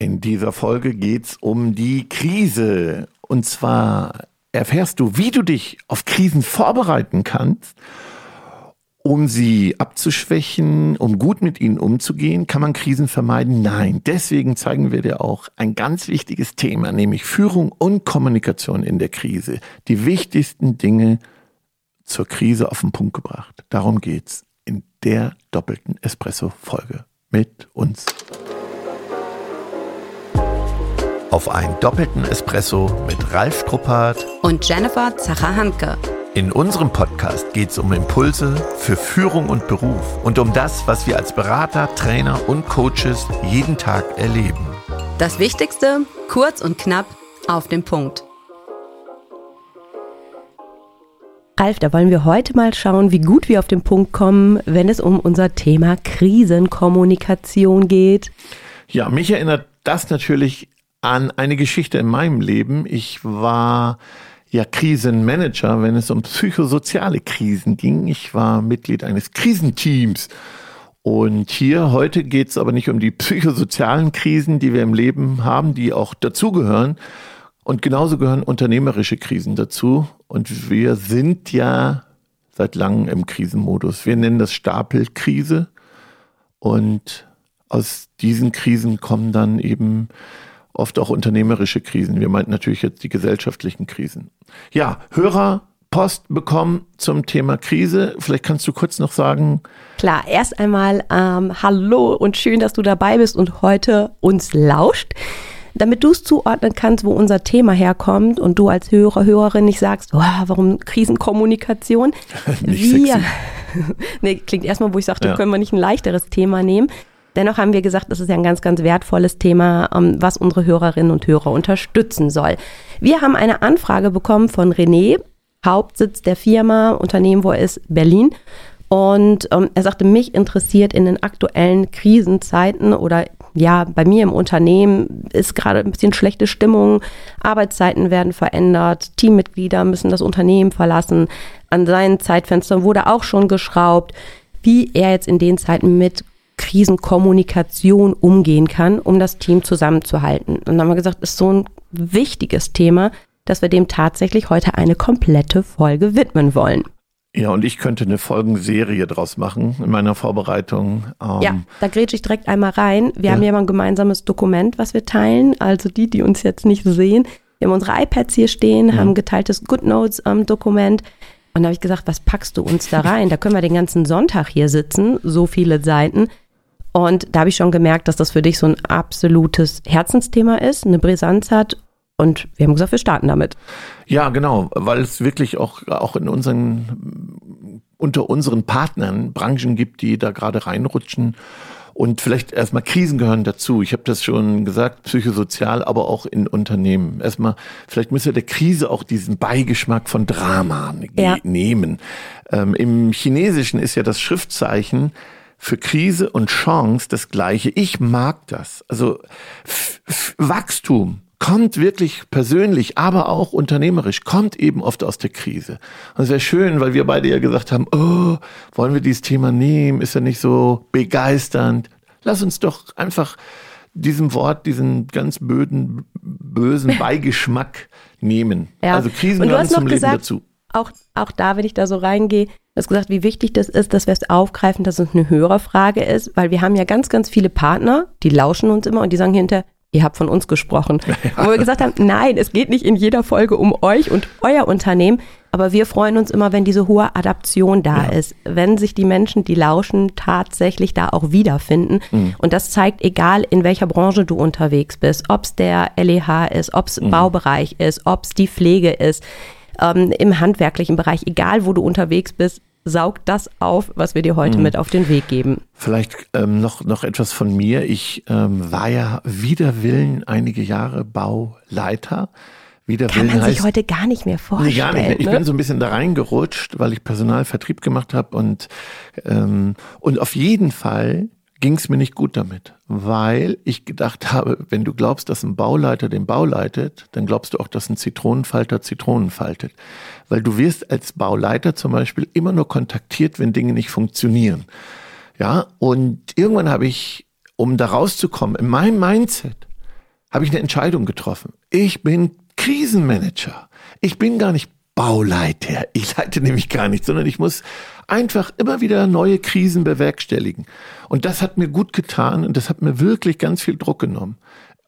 In dieser Folge geht's um die Krise. Und zwar erfährst du, wie du dich auf Krisen vorbereiten kannst, um sie abzuschwächen, um gut mit ihnen umzugehen. Kann man Krisen vermeiden? Nein. Deswegen zeigen wir dir auch ein ganz wichtiges Thema, nämlich Führung und Kommunikation in der Krise. Die wichtigsten Dinge zur Krise auf den Punkt gebracht. Darum geht's in der doppelten Espresso-Folge mit uns auf einen doppelten Espresso mit Ralf Struppert und Jennifer Zacher-Hanke. In unserem Podcast geht es um Impulse für Führung und Beruf und um das, was wir als Berater, Trainer und Coaches jeden Tag erleben. Das Wichtigste, kurz und knapp, auf den Punkt. Ralf, da wollen wir heute mal schauen, wie gut wir auf den Punkt kommen, wenn es um unser Thema Krisenkommunikation geht. Ja, mich erinnert das natürlich an eine Geschichte in meinem Leben. Ich war ja Krisenmanager, wenn es um psychosoziale Krisen ging. Ich war Mitglied eines Krisenteams. Und hier heute geht es aber nicht um die psychosozialen Krisen, die wir im Leben haben, die auch dazugehören. Und genauso gehören unternehmerische Krisen dazu. Und wir sind ja seit langem im Krisenmodus. Wir nennen das Stapelkrise. Und aus diesen Krisen kommen dann eben oft auch unternehmerische Krisen. Wir meinten natürlich jetzt die gesellschaftlichen Krisen. Ja, Hörer Post bekommen zum Thema Krise. Vielleicht kannst du kurz noch sagen. Klar, erst einmal ähm, Hallo und schön, dass du dabei bist und heute uns lauscht. Damit du es zuordnen kannst, wo unser Thema herkommt und du als Hörer, Hörerin nicht sagst, oh, warum Krisenkommunikation? nicht wir, nee, klingt erstmal, wo ich sagte, ja. können wir nicht ein leichteres Thema nehmen. Dennoch haben wir gesagt, das ist ja ein ganz, ganz wertvolles Thema, ähm, was unsere Hörerinnen und Hörer unterstützen soll. Wir haben eine Anfrage bekommen von René, Hauptsitz der Firma, Unternehmen, wo er ist, Berlin. Und ähm, er sagte, mich interessiert in den aktuellen Krisenzeiten oder ja, bei mir im Unternehmen ist gerade ein bisschen schlechte Stimmung, Arbeitszeiten werden verändert, Teammitglieder müssen das Unternehmen verlassen, an seinen Zeitfenstern wurde auch schon geschraubt, wie er jetzt in den Zeiten mit Krisenkommunikation umgehen kann, um das Team zusammenzuhalten. Und dann haben wir gesagt, ist so ein wichtiges Thema, dass wir dem tatsächlich heute eine komplette Folge widmen wollen. Ja, und ich könnte eine Folgenserie draus machen in meiner Vorbereitung. Ähm ja, da grätsche ich direkt einmal rein. Wir ja. haben ja mal ein gemeinsames Dokument, was wir teilen. Also die, die uns jetzt nicht sehen. Wir haben unsere iPads hier stehen, ja. haben geteiltes GoodNotes-Dokument. Ähm, und da habe ich gesagt, was packst du uns da rein? Da können wir den ganzen Sonntag hier sitzen, so viele Seiten. Und da habe ich schon gemerkt, dass das für dich so ein absolutes Herzensthema ist, eine Brisanz hat. Und wir haben gesagt, wir starten damit. Ja, genau, weil es wirklich auch, auch in unseren, unter unseren Partnern Branchen gibt, die da gerade reinrutschen. Und vielleicht erstmal Krisen gehören dazu. Ich habe das schon gesagt, psychosozial, aber auch in Unternehmen. Erstmal, vielleicht müssen wir der Krise auch diesen Beigeschmack von Drama ja. nehmen. Ähm, Im Chinesischen ist ja das Schriftzeichen für Krise und Chance das gleiche. Ich mag das. Also Wachstum kommt wirklich persönlich, aber auch unternehmerisch, kommt eben oft aus der Krise. Und es wäre schön, weil wir beide ja gesagt haben, oh, wollen wir dieses Thema nehmen? Ist ja nicht so begeisternd. Lass uns doch einfach diesem Wort, diesen ganz böden, bösen Beigeschmack nehmen. Ja. Also Krisen gehören zum Leben dazu. Auch, auch da, wenn ich da so reingehe, Du hast gesagt, wie wichtig das ist, dass wir es aufgreifen, dass es eine Hörerfrage ist, weil wir haben ja ganz, ganz viele Partner, die lauschen uns immer und die sagen hinter, ihr habt von uns gesprochen. Ja. Wo wir gesagt haben, nein, es geht nicht in jeder Folge um euch und euer Unternehmen, aber wir freuen uns immer, wenn diese hohe Adaption da ja. ist, wenn sich die Menschen, die lauschen, tatsächlich da auch wiederfinden. Mhm. Und das zeigt, egal in welcher Branche du unterwegs bist, ob es der LEH ist, ob es mhm. Baubereich ist, ob es die Pflege ist ähm, im handwerklichen Bereich, egal wo du unterwegs bist, saugt das auf, was wir dir heute mhm. mit auf den Weg geben. Vielleicht ähm, noch, noch etwas von mir. Ich ähm, war ja wider Willen einige Jahre Bauleiter. Wider Kann Willen man sich heißt, heute gar nicht mehr vorstellen. Nee, gar nicht mehr. Ich ne? bin so ein bisschen da reingerutscht, weil ich Personalvertrieb gemacht habe und, ähm, und auf jeden Fall ging es mir nicht gut damit, weil ich gedacht habe, wenn du glaubst, dass ein Bauleiter den Bau leitet, dann glaubst du auch, dass ein Zitronenfalter Zitronen faltet. Weil du wirst als Bauleiter zum Beispiel immer nur kontaktiert, wenn Dinge nicht funktionieren. Ja, und irgendwann habe ich, um da rauszukommen, in meinem Mindset, habe ich eine Entscheidung getroffen. Ich bin Krisenmanager. Ich bin gar nicht Bauleiter. Ich leite nämlich gar nicht, sondern ich muss einfach immer wieder neue Krisen bewerkstelligen. Und das hat mir gut getan und das hat mir wirklich ganz viel Druck genommen.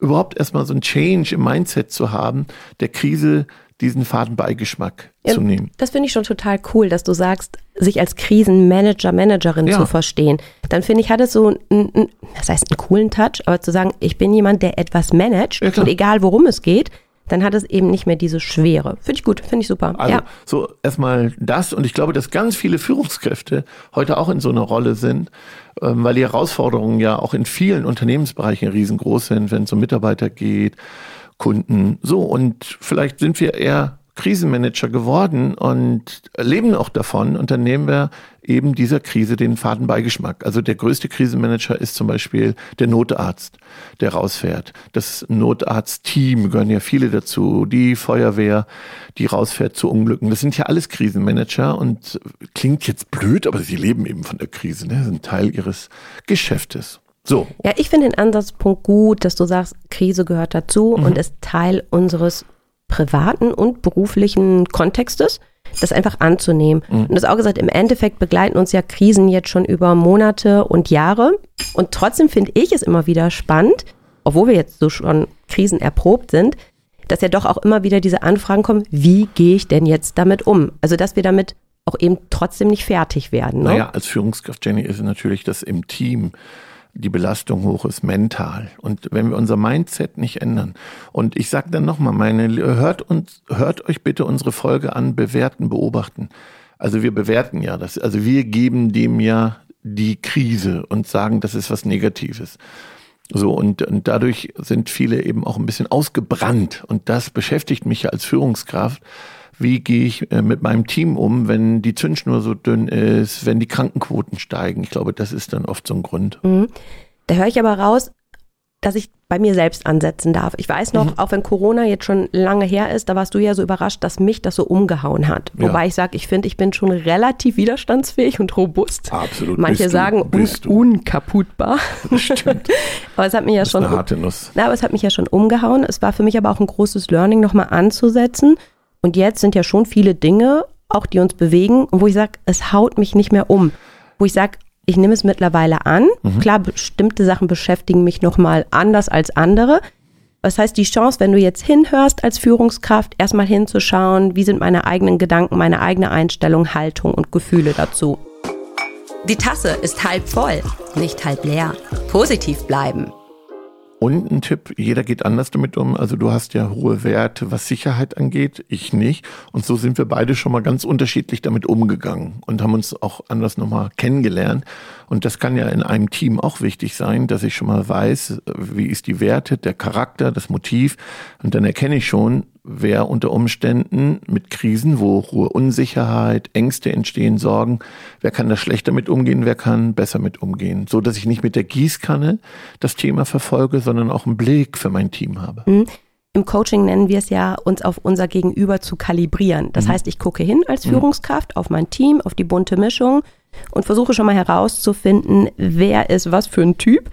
Überhaupt erstmal so ein Change im Mindset zu haben, der Krise diesen faden Beigeschmack ja, zu nehmen. Das finde ich schon total cool, dass du sagst, sich als Krisenmanager, Managerin ja. zu verstehen. Dann finde ich, hat es so einen, das heißt einen coolen Touch, aber zu sagen, ich bin jemand, der etwas managt ja, und egal worum es geht, dann hat es eben nicht mehr diese Schwere. Finde ich gut, finde ich super. Also ja. so erstmal das und ich glaube, dass ganz viele Führungskräfte heute auch in so einer Rolle sind, ähm, weil die Herausforderungen ja auch in vielen Unternehmensbereichen riesengroß sind, wenn es um Mitarbeiter geht, Kunden. So und vielleicht sind wir eher Krisenmanager geworden und leben auch davon. Und dann nehmen wir eben dieser Krise den Fadenbeigeschmack. Also der größte Krisenmanager ist zum Beispiel der Notarzt, der rausfährt. Das Notarztteam gehören ja viele dazu. Die Feuerwehr, die rausfährt zu Unglücken. Das sind ja alles Krisenmanager und klingt jetzt blöd, aber sie leben eben von der Krise. Ne? sind Teil ihres Geschäftes. So. Ja, ich finde den Ansatzpunkt gut, dass du sagst, Krise gehört dazu mhm. und ist Teil unseres privaten und beruflichen Kontextes, das einfach anzunehmen. Mhm. Und das auch gesagt, im Endeffekt begleiten uns ja Krisen jetzt schon über Monate und Jahre. Und trotzdem finde ich es immer wieder spannend, obwohl wir jetzt so schon Krisen erprobt sind, dass ja doch auch immer wieder diese Anfragen kommen, wie gehe ich denn jetzt damit um? Also, dass wir damit auch eben trotzdem nicht fertig werden. Ne? Naja, als Führungskraft, Jenny, ist natürlich das im Team die Belastung hoch ist mental. Und wenn wir unser Mindset nicht ändern, und ich sage dann nochmal, meine, hört uns, hört euch bitte unsere Folge an, bewerten, beobachten. Also wir bewerten ja das, also wir geben dem ja die Krise und sagen, das ist was Negatives. So, und, und dadurch sind viele eben auch ein bisschen ausgebrannt. Und das beschäftigt mich ja als Führungskraft wie gehe ich äh, mit meinem Team um, wenn die Zündschnur so dünn ist, wenn die Krankenquoten steigen. Ich glaube, das ist dann oft so ein Grund. Mhm. Da höre ich aber raus, dass ich bei mir selbst ansetzen darf. Ich weiß noch, mhm. auch wenn Corona jetzt schon lange her ist, da warst du ja so überrascht, dass mich das so umgehauen hat. Ja. Wobei ich sage, ich finde, ich bin schon relativ widerstandsfähig und robust. Absolut. Manche bist sagen du, un unkaputtbar. Stimmt. aber es hat mich ja schon. Eine harte Nuss. Na, aber es hat mich ja schon umgehauen. Es war für mich aber auch ein großes Learning, nochmal anzusetzen und jetzt sind ja schon viele Dinge, auch die uns bewegen, und wo ich sage, es haut mich nicht mehr um. Wo ich sage, ich nehme es mittlerweile an. Mhm. Klar, bestimmte Sachen beschäftigen mich nochmal anders als andere. Das heißt, die Chance, wenn du jetzt hinhörst als Führungskraft, erstmal hinzuschauen, wie sind meine eigenen Gedanken, meine eigene Einstellung, Haltung und Gefühle dazu. Die Tasse ist halb voll, nicht halb leer. Positiv bleiben. Und ein Tipp, jeder geht anders damit um. Also du hast ja hohe Werte, was Sicherheit angeht, ich nicht. Und so sind wir beide schon mal ganz unterschiedlich damit umgegangen und haben uns auch anders nochmal kennengelernt. Und das kann ja in einem Team auch wichtig sein, dass ich schon mal weiß, wie ist die Werte, der Charakter, das Motiv. Und dann erkenne ich schon, wer unter Umständen mit Krisen, wo hohe Unsicherheit, Ängste entstehen, Sorgen, wer kann da schlechter mit umgehen, wer kann besser mit umgehen. So dass ich nicht mit der Gießkanne das Thema verfolge, sondern auch einen Blick für mein Team habe. Mhm. Im Coaching nennen wir es ja, uns auf unser Gegenüber zu kalibrieren. Das mhm. heißt, ich gucke hin als mhm. Führungskraft auf mein Team, auf die bunte Mischung und versuche schon mal herauszufinden, wer ist was für ein Typ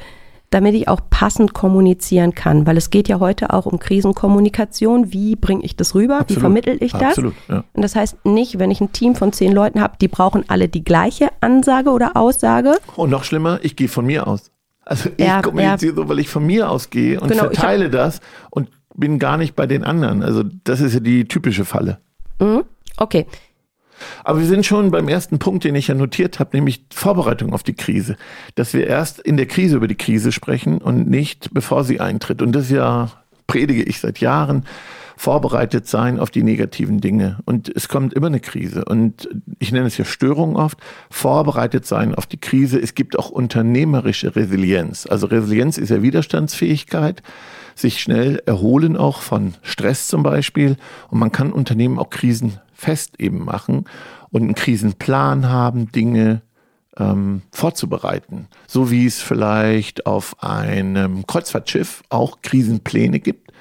damit ich auch passend kommunizieren kann. Weil es geht ja heute auch um Krisenkommunikation. Wie bringe ich das rüber? Absolut. Wie vermittel ich das? Absolut, ja. Und das heißt nicht, wenn ich ein Team von zehn Leuten habe, die brauchen alle die gleiche Ansage oder Aussage. Und noch schlimmer, ich gehe von mir aus. Also ich ja, kommuniziere ja. so, weil ich von mir ausgehe und genau, verteile hab, das und bin gar nicht bei den anderen. Also das ist ja die typische Falle. Mhm. Okay. Aber wir sind schon beim ersten Punkt, den ich ja notiert habe, nämlich Vorbereitung auf die Krise. Dass wir erst in der Krise über die Krise sprechen und nicht bevor sie eintritt. Und das ja predige ich seit Jahren. Vorbereitet sein auf die negativen Dinge. Und es kommt immer eine Krise. Und ich nenne es ja Störung oft. Vorbereitet sein auf die Krise. Es gibt auch unternehmerische Resilienz. Also Resilienz ist ja Widerstandsfähigkeit sich schnell erholen, auch von Stress zum Beispiel. Und man kann Unternehmen auch krisenfest eben machen und einen Krisenplan haben, Dinge ähm, vorzubereiten. So wie es vielleicht auf einem Kreuzfahrtschiff auch Krisenpläne gibt.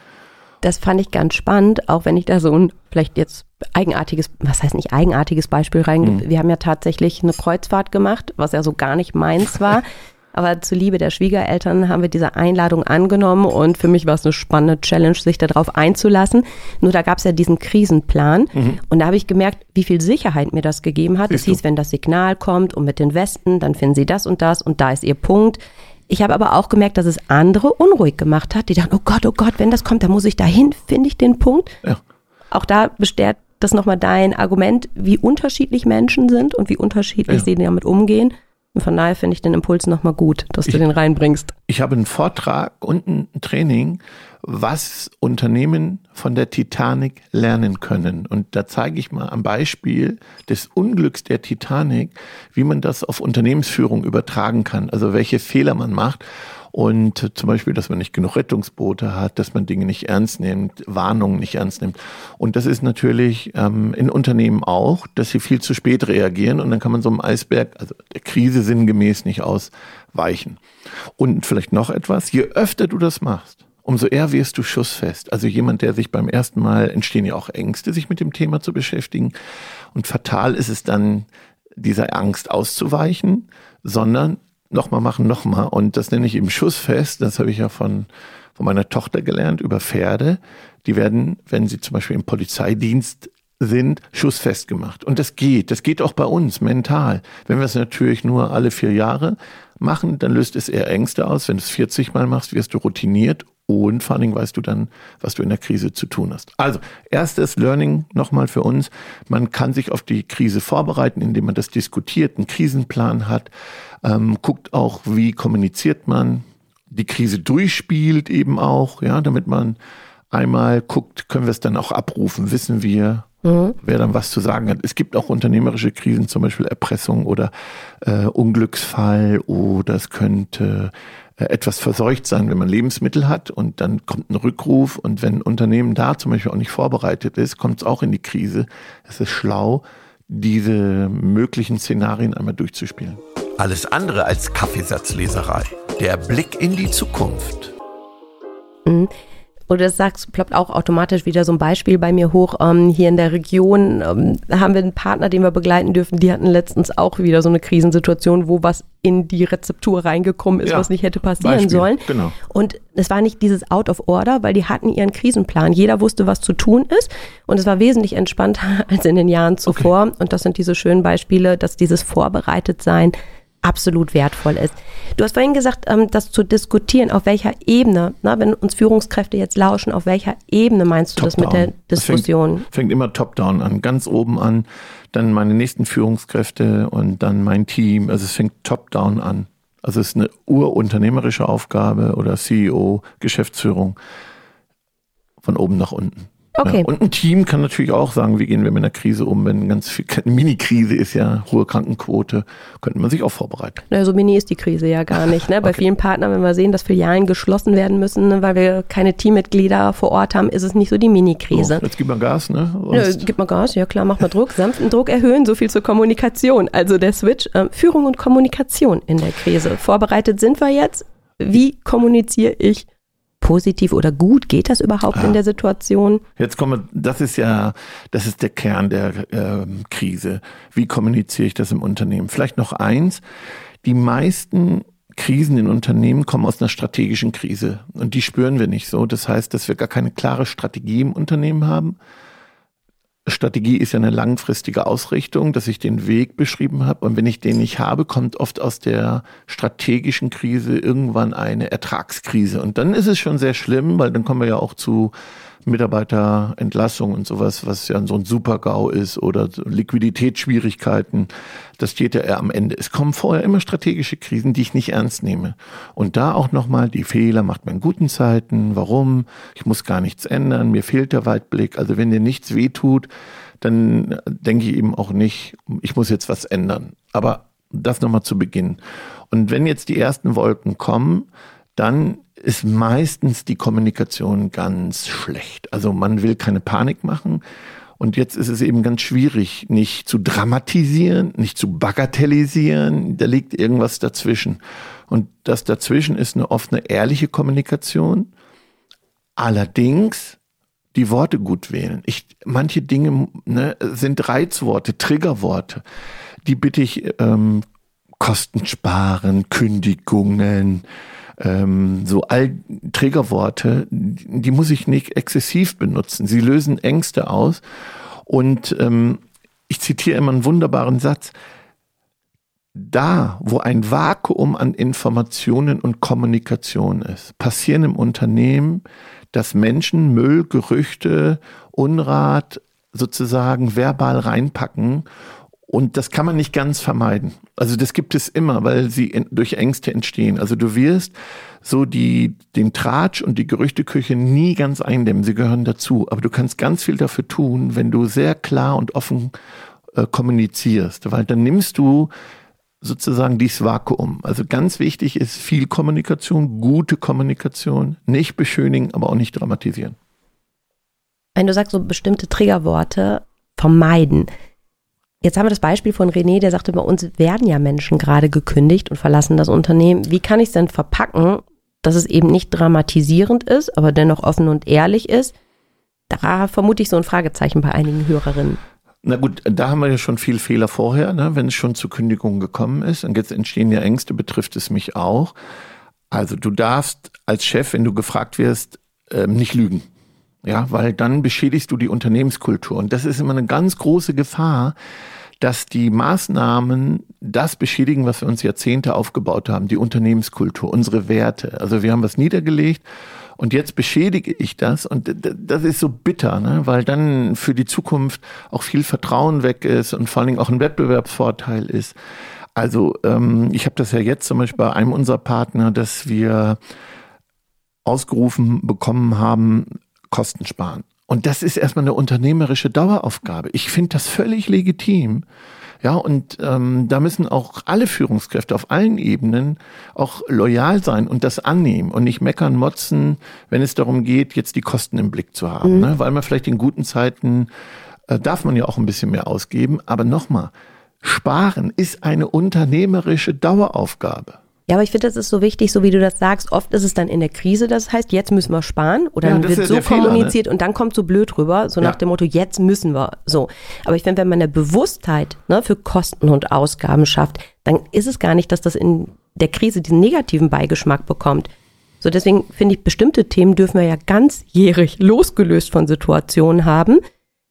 Das fand ich ganz spannend, auch wenn ich da so ein vielleicht jetzt eigenartiges, was heißt nicht eigenartiges Beispiel rein. Mhm. Wir haben ja tatsächlich eine Kreuzfahrt gemacht, was ja so gar nicht meins war. Aber zu Liebe der Schwiegereltern haben wir diese Einladung angenommen und für mich war es eine spannende Challenge, sich darauf einzulassen. Nur da gab es ja diesen Krisenplan mhm. und da habe ich gemerkt, wie viel Sicherheit mir das gegeben hat. Es hieß, wenn das Signal kommt und mit den Westen, dann finden sie das und das und da ist ihr Punkt. Ich habe aber auch gemerkt, dass es andere unruhig gemacht hat. Die dachten, oh Gott, oh Gott, wenn das kommt, dann muss ich dahin, finde ich den Punkt. Ja. Auch da bestärkt das nochmal dein Argument, wie unterschiedlich Menschen sind und wie unterschiedlich ja. sie damit umgehen. Und von daher finde ich den Impuls nochmal gut, dass ich, du den reinbringst. Ich habe einen Vortrag und ein Training, was Unternehmen von der Titanic lernen können. Und da zeige ich mal am Beispiel des Unglücks der Titanic, wie man das auf Unternehmensführung übertragen kann. Also welche Fehler man macht. Und zum Beispiel, dass man nicht genug Rettungsboote hat, dass man Dinge nicht ernst nimmt, Warnungen nicht ernst nimmt. Und das ist natürlich ähm, in Unternehmen auch, dass sie viel zu spät reagieren und dann kann man so einem Eisberg, also der Krise sinngemäß nicht ausweichen. Und vielleicht noch etwas, je öfter du das machst, umso eher wirst du schussfest. Also jemand, der sich beim ersten Mal entstehen ja auch Ängste, sich mit dem Thema zu beschäftigen. Und fatal ist es dann, dieser Angst auszuweichen, sondern nochmal machen, nochmal. Und das nenne ich eben Schussfest. Das habe ich ja von, von meiner Tochter gelernt über Pferde. Die werden, wenn sie zum Beispiel im Polizeidienst sind, schussfest gemacht. Und das geht. Das geht auch bei uns mental. Wenn wir es natürlich nur alle vier Jahre machen, dann löst es eher Ängste aus. Wenn du es 40 Mal machst, wirst du routiniert und vor allen Dingen weißt du dann, was du in der Krise zu tun hast. Also, erstes Learning nochmal für uns. Man kann sich auf die Krise vorbereiten, indem man das diskutiert, einen Krisenplan hat, ähm, guckt auch, wie kommuniziert man, die Krise durchspielt eben auch, ja, damit man einmal guckt, können wir es dann auch abrufen, wissen wir, mhm. wer dann was zu sagen hat. Es gibt auch unternehmerische Krisen, zum Beispiel Erpressung oder äh, Unglücksfall oder es könnte etwas verseucht sein, wenn man Lebensmittel hat und dann kommt ein Rückruf und wenn ein Unternehmen da zum Beispiel auch nicht vorbereitet ist, kommt es auch in die Krise. Es ist schlau, diese möglichen Szenarien einmal durchzuspielen. Alles andere als Kaffeesatzleserei. Der Blick in die Zukunft. Oder das sagst, ploppt auch automatisch wieder so ein Beispiel bei mir hoch. Ähm, hier in der Region ähm, haben wir einen Partner, den wir begleiten dürfen. Die hatten letztens auch wieder so eine Krisensituation, wo was in die Rezeptur reingekommen ist, ja, was nicht hätte passieren Beispiel, sollen. Genau. Und es war nicht dieses Out of Order, weil die hatten ihren Krisenplan. Jeder wusste, was zu tun ist. Und es war wesentlich entspannter als in den Jahren zuvor. Okay. Und das sind diese schönen Beispiele, dass dieses Vorbereitetsein absolut wertvoll ist. Du hast vorhin gesagt, ähm, das zu diskutieren, auf welcher Ebene, na, wenn uns Führungskräfte jetzt lauschen, auf welcher Ebene meinst du top das mit der Diskussion? Fängt, fängt, immer top-down an, ganz oben an, dann meine nächsten Führungskräfte und dann mein Team. Also es fängt top-down an. Also es ist eine urunternehmerische Aufgabe oder CEO, Geschäftsführung von oben nach unten. Okay. Ja, und ein Team kann natürlich auch sagen, wie gehen wir mit einer Krise um, wenn ganz viel, eine Mini-Krise ist ja, hohe Krankenquote, könnte man sich auch vorbereiten. Na, so mini ist die Krise ja gar nicht. Ne? Bei okay. vielen Partnern, wenn wir sehen, dass Filialen geschlossen werden müssen, ne, weil wir keine Teammitglieder vor Ort haben, ist es nicht so die Mini-Krise. Oh, jetzt gibt man Gas, ne? Ja, gibt man Gas, ja klar, macht man Druck, sanften Druck erhöhen, so viel zur Kommunikation. Also der Switch, äh, Führung und Kommunikation in der Krise. Vorbereitet sind wir jetzt. Wie kommuniziere ich positiv oder gut? Geht das überhaupt ah. in der Situation? Jetzt kommen wir, das ist ja, das ist der Kern der äh, Krise. Wie kommuniziere ich das im Unternehmen? Vielleicht noch eins. Die meisten Krisen in Unternehmen kommen aus einer strategischen Krise und die spüren wir nicht so. Das heißt, dass wir gar keine klare Strategie im Unternehmen haben, Strategie ist ja eine langfristige Ausrichtung, dass ich den Weg beschrieben habe. Und wenn ich den nicht habe, kommt oft aus der strategischen Krise irgendwann eine Ertragskrise. Und dann ist es schon sehr schlimm, weil dann kommen wir ja auch zu Mitarbeiterentlassung und sowas, was ja so ein Super-GAU ist oder Liquiditätsschwierigkeiten. Das steht ja eher am Ende. Es kommen vorher immer strategische Krisen, die ich nicht ernst nehme. Und da auch nochmal, die Fehler macht man in guten Zeiten. Warum? Ich muss gar nichts ändern. Mir fehlt der Weitblick. Also wenn dir nichts wehtut, dann denke ich eben auch nicht, ich muss jetzt was ändern. Aber das nochmal zu Beginn. Und wenn jetzt die ersten Wolken kommen, dann ist meistens die Kommunikation ganz schlecht. Also man will keine Panik machen. Und jetzt ist es eben ganz schwierig, nicht zu dramatisieren, nicht zu bagatellisieren. Da liegt irgendwas dazwischen. Und das dazwischen ist eine offene, ehrliche Kommunikation. Allerdings die Worte gut wählen. Ich, manche Dinge ne, sind Reizworte, Triggerworte. Die bitte ich ähm, Kosten sparen, Kündigungen, ähm, so all Trägerworte, die muss ich nicht exzessiv benutzen. Sie lösen Ängste aus. Und ähm, ich zitiere immer einen wunderbaren Satz. Da, wo ein Vakuum an Informationen und Kommunikation ist, passieren im Unternehmen, dass Menschen Müll, Gerüchte, Unrat sozusagen verbal reinpacken und das kann man nicht ganz vermeiden. Also das gibt es immer, weil sie in, durch Ängste entstehen. Also du wirst so die, den Tratsch und die Gerüchteküche nie ganz eindämmen. Sie gehören dazu. Aber du kannst ganz viel dafür tun, wenn du sehr klar und offen äh, kommunizierst. Weil dann nimmst du sozusagen dieses Vakuum. Also ganz wichtig ist viel Kommunikation, gute Kommunikation, nicht beschönigen, aber auch nicht dramatisieren. Wenn du sagst, so bestimmte Triggerworte vermeiden, Jetzt haben wir das Beispiel von René, der sagte, bei uns werden ja Menschen gerade gekündigt und verlassen das Unternehmen. Wie kann ich es denn verpacken, dass es eben nicht dramatisierend ist, aber dennoch offen und ehrlich ist? Da vermute ich so ein Fragezeichen bei einigen Hörerinnen. Na gut, da haben wir ja schon viel Fehler vorher, ne, wenn es schon zu Kündigungen gekommen ist. Und jetzt entstehen ja Ängste, betrifft es mich auch. Also du darfst als Chef, wenn du gefragt wirst, ähm, nicht lügen. Ja, weil dann beschädigst du die Unternehmenskultur. Und das ist immer eine ganz große Gefahr, dass die Maßnahmen das beschädigen, was wir uns Jahrzehnte aufgebaut haben, die Unternehmenskultur, unsere Werte. Also wir haben was niedergelegt und jetzt beschädige ich das und das ist so bitter, ne? weil dann für die Zukunft auch viel Vertrauen weg ist und vor allen Dingen auch ein Wettbewerbsvorteil ist. Also ähm, ich habe das ja jetzt zum Beispiel bei einem unserer Partner, dass wir ausgerufen bekommen haben, Kosten sparen. Und das ist erstmal eine unternehmerische Daueraufgabe. Ich finde das völlig legitim. Ja, und ähm, da müssen auch alle Führungskräfte auf allen Ebenen auch loyal sein und das annehmen und nicht meckern, motzen, wenn es darum geht, jetzt die Kosten im Blick zu haben. Mhm. Ne? Weil man vielleicht in guten Zeiten äh, darf man ja auch ein bisschen mehr ausgeben. Aber nochmal, sparen ist eine unternehmerische Daueraufgabe. Ja, aber ich finde, das ist so wichtig, so wie du das sagst. Oft ist es dann in der Krise, das heißt, jetzt müssen wir sparen oder ja, dann wird so kommuniziert Fehler, ne? und dann kommt so blöd rüber, so ja. nach dem Motto, jetzt müssen wir so. Aber ich finde, wenn man eine Bewusstheit ne, für Kosten und Ausgaben schafft, dann ist es gar nicht, dass das in der Krise diesen negativen Beigeschmack bekommt. So, deswegen finde ich, bestimmte Themen dürfen wir ja ganzjährig losgelöst von Situationen haben,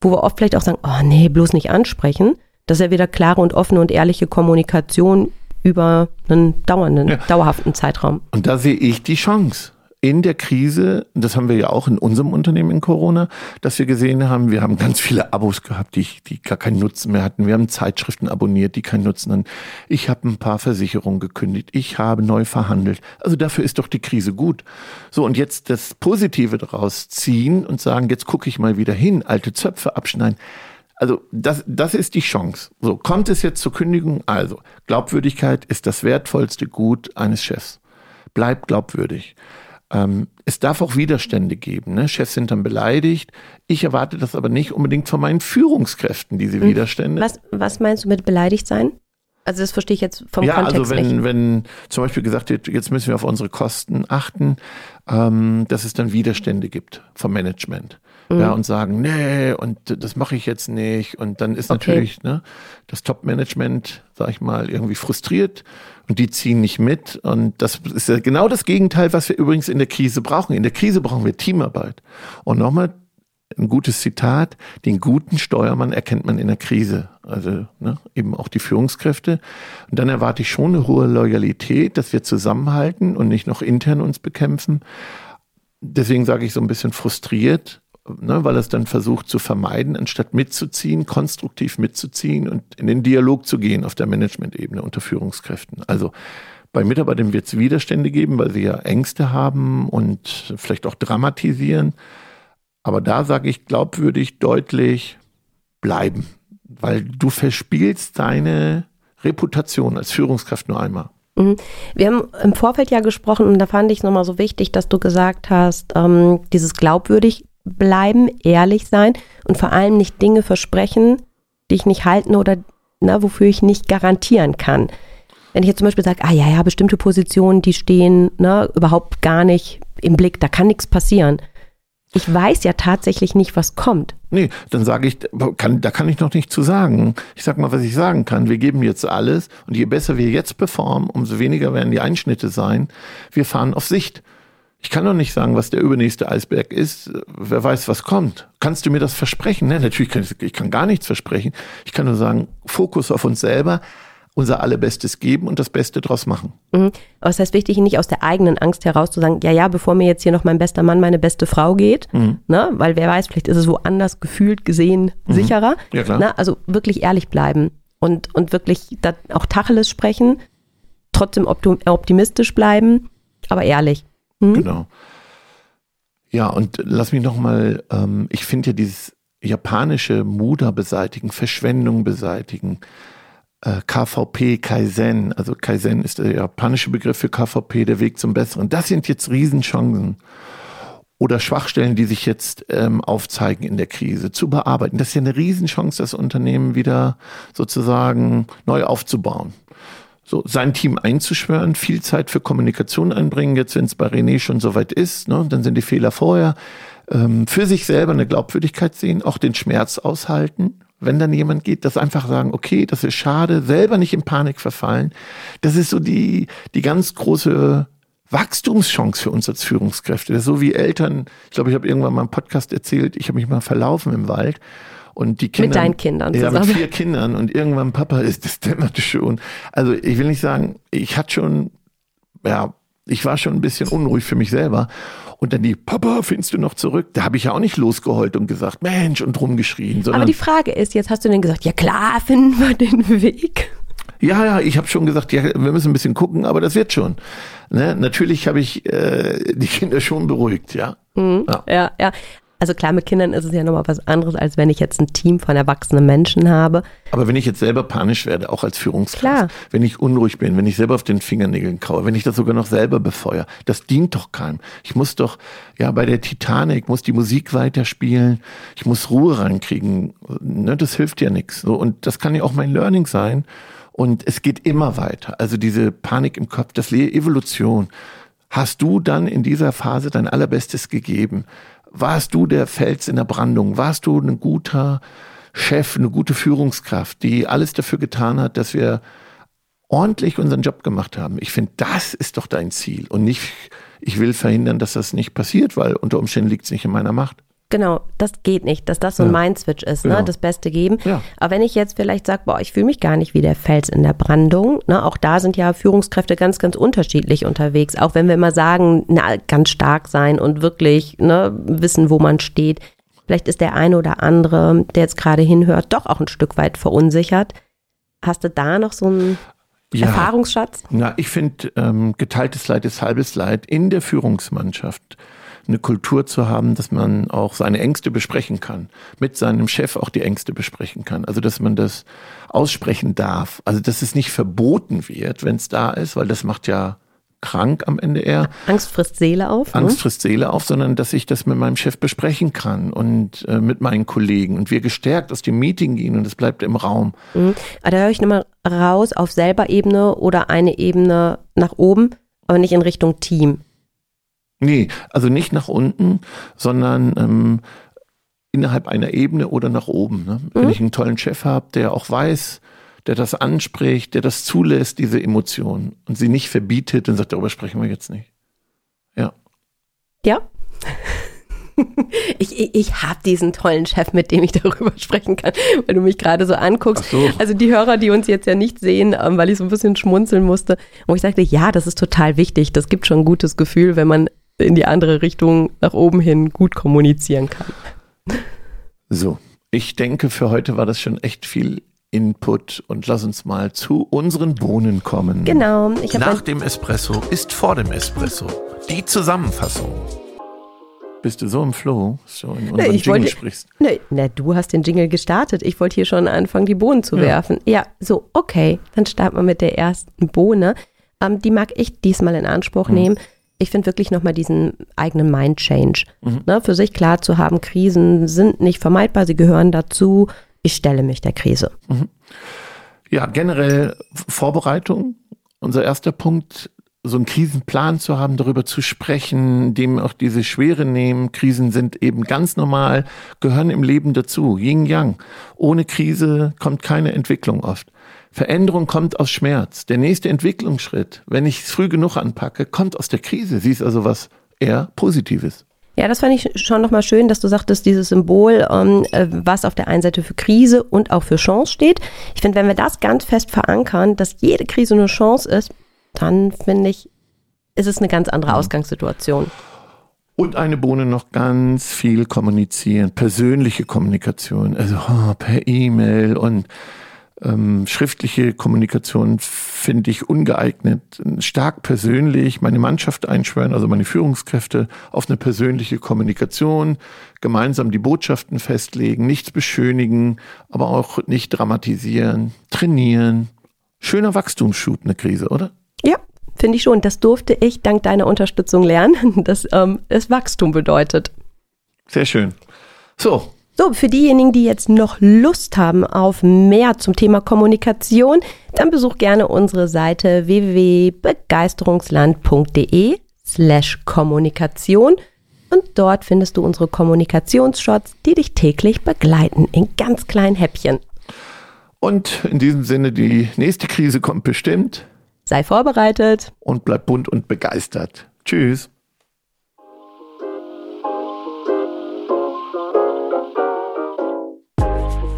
wo wir oft vielleicht auch sagen, oh nee, bloß nicht ansprechen. Das ist ja wieder klare und offene und ehrliche Kommunikation über einen dauernden, ja. dauerhaften Zeitraum. Und da sehe ich die Chance in der Krise, das haben wir ja auch in unserem Unternehmen in Corona, dass wir gesehen haben, wir haben ganz viele Abos gehabt, die, die gar keinen Nutzen mehr hatten. Wir haben Zeitschriften abonniert, die keinen Nutzen hatten. Ich habe ein paar Versicherungen gekündigt. Ich habe neu verhandelt. Also dafür ist doch die Krise gut. So, und jetzt das Positive daraus ziehen und sagen, jetzt gucke ich mal wieder hin, alte Zöpfe abschneiden. Also das, das ist die Chance. So, kommt es jetzt zur Kündigung? Also, Glaubwürdigkeit ist das wertvollste Gut eines Chefs. Bleibt glaubwürdig. Ähm, es darf auch Widerstände geben. Ne? Chefs sind dann beleidigt. Ich erwarte das aber nicht unbedingt von meinen Führungskräften, diese hm. Widerstände. Was, was meinst du mit beleidigt sein? Also das verstehe ich jetzt vom ja, Kontext also wenn, nicht. wenn zum Beispiel gesagt wird, jetzt müssen wir auf unsere Kosten achten, ähm, dass es dann Widerstände gibt vom Management mhm. ja, und sagen, nee, und das mache ich jetzt nicht. Und dann ist okay. natürlich ne, das Top-Management, sag ich mal, irgendwie frustriert und die ziehen nicht mit. Und das ist ja genau das Gegenteil, was wir übrigens in der Krise brauchen. In der Krise brauchen wir Teamarbeit. Und nochmal ein gutes Zitat, den guten Steuermann erkennt man in der Krise. Also ne, eben auch die Führungskräfte. Und dann erwarte ich schon eine hohe Loyalität, dass wir zusammenhalten und nicht noch intern uns bekämpfen. Deswegen sage ich so ein bisschen frustriert, ne, weil es dann versucht zu vermeiden, anstatt mitzuziehen, konstruktiv mitzuziehen und in den Dialog zu gehen auf der Management-Ebene unter Führungskräften. Also bei Mitarbeitern wird es Widerstände geben, weil sie ja Ängste haben und vielleicht auch dramatisieren. Aber da sage ich glaubwürdig, deutlich bleiben, weil du verspielst deine Reputation als Führungskraft nur einmal. Mhm. Wir haben im Vorfeld ja gesprochen und da fand ich es nochmal so wichtig, dass du gesagt hast, ähm, dieses glaubwürdig bleiben, ehrlich sein und vor allem nicht Dinge versprechen, die ich nicht halten oder na, wofür ich nicht garantieren kann. Wenn ich jetzt zum Beispiel sage, ah ja, ja, bestimmte Positionen, die stehen na, überhaupt gar nicht im Blick, da kann nichts passieren. Ich weiß ja tatsächlich nicht, was kommt. Nee, dann sage ich, kann, da kann ich noch nicht zu sagen. Ich sag mal, was ich sagen kann. Wir geben jetzt alles und je besser wir jetzt performen, umso weniger werden die Einschnitte sein. Wir fahren auf Sicht. Ich kann doch nicht sagen, was der übernächste Eisberg ist. Wer weiß, was kommt. Kannst du mir das versprechen? Nee, natürlich kann ich, ich kann gar nichts versprechen. Ich kann nur sagen, Fokus auf uns selber, unser Allerbestes geben und das Beste draus machen. Mhm. Aber es heißt wichtig, nicht aus der eigenen Angst heraus zu sagen, ja, ja, bevor mir jetzt hier noch mein bester Mann, meine beste Frau geht, mhm. ne? weil wer weiß, vielleicht ist es woanders gefühlt gesehen mhm. sicherer. Ja, klar. Ne? Also wirklich ehrlich bleiben und, und wirklich auch Tacheles sprechen, trotzdem optimistisch bleiben, aber ehrlich. Mhm. Genau. Ja, und lass mich nochmal, ähm, ich finde ja dieses japanische Muda beseitigen, Verschwendung beseitigen, äh, KVP, Kaizen, also Kaizen ist der japanische Begriff für KVP, der Weg zum Besseren. Das sind jetzt Riesenchancen oder Schwachstellen, die sich jetzt ähm, aufzeigen in der Krise, zu bearbeiten. Das ist ja eine Riesenchance, das Unternehmen wieder sozusagen neu aufzubauen. So, sein Team einzuschwören, viel Zeit für Kommunikation einbringen, jetzt wenn es bei René schon soweit ist, ne, dann sind die Fehler vorher, ähm, für sich selber eine Glaubwürdigkeit sehen, auch den Schmerz aushalten wenn dann jemand geht, das einfach sagen, okay, das ist schade, selber nicht in Panik verfallen. Das ist so die, die ganz große Wachstumschance für uns als Führungskräfte. So wie Eltern, ich glaube, ich habe irgendwann mal im Podcast erzählt, ich habe mich mal verlaufen im Wald. Und die Kinder. Mit deinen Kindern ja, zusammen. mit vier Kindern. Und irgendwann, Papa, ist das dämmerte schon. Also ich will nicht sagen, ich hatte schon, ja, ich war schon ein bisschen unruhig für mich selber. Und dann die, Papa, findest du noch zurück? Da habe ich ja auch nicht losgeheult und gesagt, Mensch, und rumgeschrien. Aber die Frage ist, jetzt hast du denn gesagt, ja klar, finden wir den Weg. Ja, ja, ich habe schon gesagt, ja, wir müssen ein bisschen gucken, aber das wird schon. Ne? Natürlich habe ich äh, die Kinder schon beruhigt, ja. Mhm, ja. ja, ja. Also klar, mit Kindern ist es ja nochmal was anderes, als wenn ich jetzt ein Team von erwachsenen Menschen habe. Aber wenn ich jetzt selber panisch werde, auch als Führungskraft, klar. wenn ich unruhig bin, wenn ich selber auf den Fingernägeln kaue, wenn ich das sogar noch selber befeuere, das dient doch keinem. Ich muss doch, ja, bei der Titanic muss die Musik weiterspielen, ich muss Ruhe reinkriegen. Ne, das hilft ja nichts. So, und das kann ja auch mein Learning sein. Und es geht immer weiter. Also diese Panik im Kopf, das Evolution. Hast du dann in dieser Phase dein Allerbestes gegeben? Warst du der Fels in der Brandung? Warst du ein guter Chef, eine gute Führungskraft, die alles dafür getan hat, dass wir ordentlich unseren Job gemacht haben? Ich finde, das ist doch dein Ziel und nicht, ich will verhindern, dass das nicht passiert, weil unter Umständen liegt es nicht in meiner Macht. Genau, das geht nicht, dass das so ein ja. Mindswitch ist, ne? Genau. das Beste geben. Ja. Aber wenn ich jetzt vielleicht sage, boah, ich fühle mich gar nicht wie der Fels in der Brandung, ne? auch da sind ja Führungskräfte ganz, ganz unterschiedlich unterwegs. Auch wenn wir immer sagen, na, ganz stark sein und wirklich ne, wissen, wo man steht. Vielleicht ist der eine oder andere, der jetzt gerade hinhört, doch auch ein Stück weit verunsichert. Hast du da noch so einen ja. Erfahrungsschatz? Na, ich finde, ähm, geteiltes Leid ist halbes Leid in der Führungsmannschaft eine Kultur zu haben, dass man auch seine Ängste besprechen kann, mit seinem Chef auch die Ängste besprechen kann. Also dass man das aussprechen darf. Also dass es nicht verboten wird, wenn es da ist, weil das macht ja krank am Ende eher. Angst frisst Seele auf. Ne? Angst frisst Seele auf, sondern dass ich das mit meinem Chef besprechen kann und äh, mit meinen Kollegen und wir gestärkt aus dem Meeting gehen und es bleibt im Raum. Mhm. Aber da höre ich nochmal raus auf selber Ebene oder eine Ebene nach oben, aber nicht in Richtung Team. Nee, also nicht nach unten, sondern ähm, innerhalb einer Ebene oder nach oben. Ne? Mhm. Wenn ich einen tollen Chef habe, der auch weiß, der das anspricht, der das zulässt, diese Emotionen und sie nicht verbietet und sagt, darüber sprechen wir jetzt nicht. Ja. Ja. ich, ich, ich habe diesen tollen Chef, mit dem ich darüber sprechen kann, weil du mich gerade so anguckst. So. Also die Hörer, die uns jetzt ja nicht sehen, ähm, weil ich so ein bisschen schmunzeln musste, wo ich sagte, ja, das ist total wichtig. Das gibt schon ein gutes Gefühl, wenn man in die andere Richtung nach oben hin gut kommunizieren kann. So, ich denke, für heute war das schon echt viel Input und lass uns mal zu unseren Bohnen kommen. Genau. Nach dem Espresso ist vor dem Espresso. Die Zusammenfassung. Bist du so im Flow, so in unseren nee, Jingle wollte, sprichst? Nee, na, du hast den Jingle gestartet. Ich wollte hier schon anfangen, die Bohnen zu ja. werfen. Ja, so, okay. Dann starten wir mit der ersten Bohne. Ähm, die mag ich diesmal in Anspruch hm. nehmen ich finde wirklich nochmal diesen eigenen Mind-Change. Mhm. Ne, für sich klar zu haben, Krisen sind nicht vermeidbar, sie gehören dazu. Ich stelle mich der Krise. Mhm. Ja, generell Vorbereitung. Unser erster Punkt, so einen Krisenplan zu haben, darüber zu sprechen, dem auch diese Schwere nehmen. Krisen sind eben ganz normal, gehören im Leben dazu. Yin Yang. Ohne Krise kommt keine Entwicklung oft. Veränderung kommt aus Schmerz. Der nächste Entwicklungsschritt, wenn ich es früh genug anpacke, kommt aus der Krise. Sie ist also was eher Positives. Ja, das fand ich schon nochmal schön, dass du sagtest, dieses Symbol, ähm, äh, was auf der einen Seite für Krise und auch für Chance steht. Ich finde, wenn wir das ganz fest verankern, dass jede Krise eine Chance ist, dann finde ich, ist es eine ganz andere mhm. Ausgangssituation. Und eine Bohne noch ganz viel kommunizieren, persönliche Kommunikation, also oh, per E-Mail und ähm, schriftliche Kommunikation finde ich ungeeignet. Stark persönlich meine Mannschaft einschwören, also meine Führungskräfte auf eine persönliche Kommunikation, gemeinsam die Botschaften festlegen, nichts beschönigen, aber auch nicht dramatisieren, trainieren. Schöner Wachstumsschub, eine Krise, oder? Ja, finde ich schon. Das durfte ich dank deiner Unterstützung lernen, dass ähm, es Wachstum bedeutet. Sehr schön. So, so, für diejenigen, die jetzt noch Lust haben auf mehr zum Thema Kommunikation, dann besuch gerne unsere Seite www.begeisterungsland.de slash Kommunikation und dort findest du unsere Kommunikationsshots, die dich täglich begleiten in ganz kleinen Häppchen. Und in diesem Sinne, die nächste Krise kommt bestimmt. Sei vorbereitet. Und bleib bunt und begeistert. Tschüss.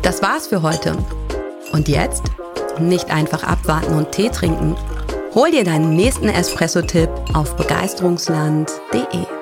Das war's für heute. Und jetzt? Nicht einfach abwarten und Tee trinken. Hol dir deinen nächsten Espresso-Tipp auf begeisterungsland.de.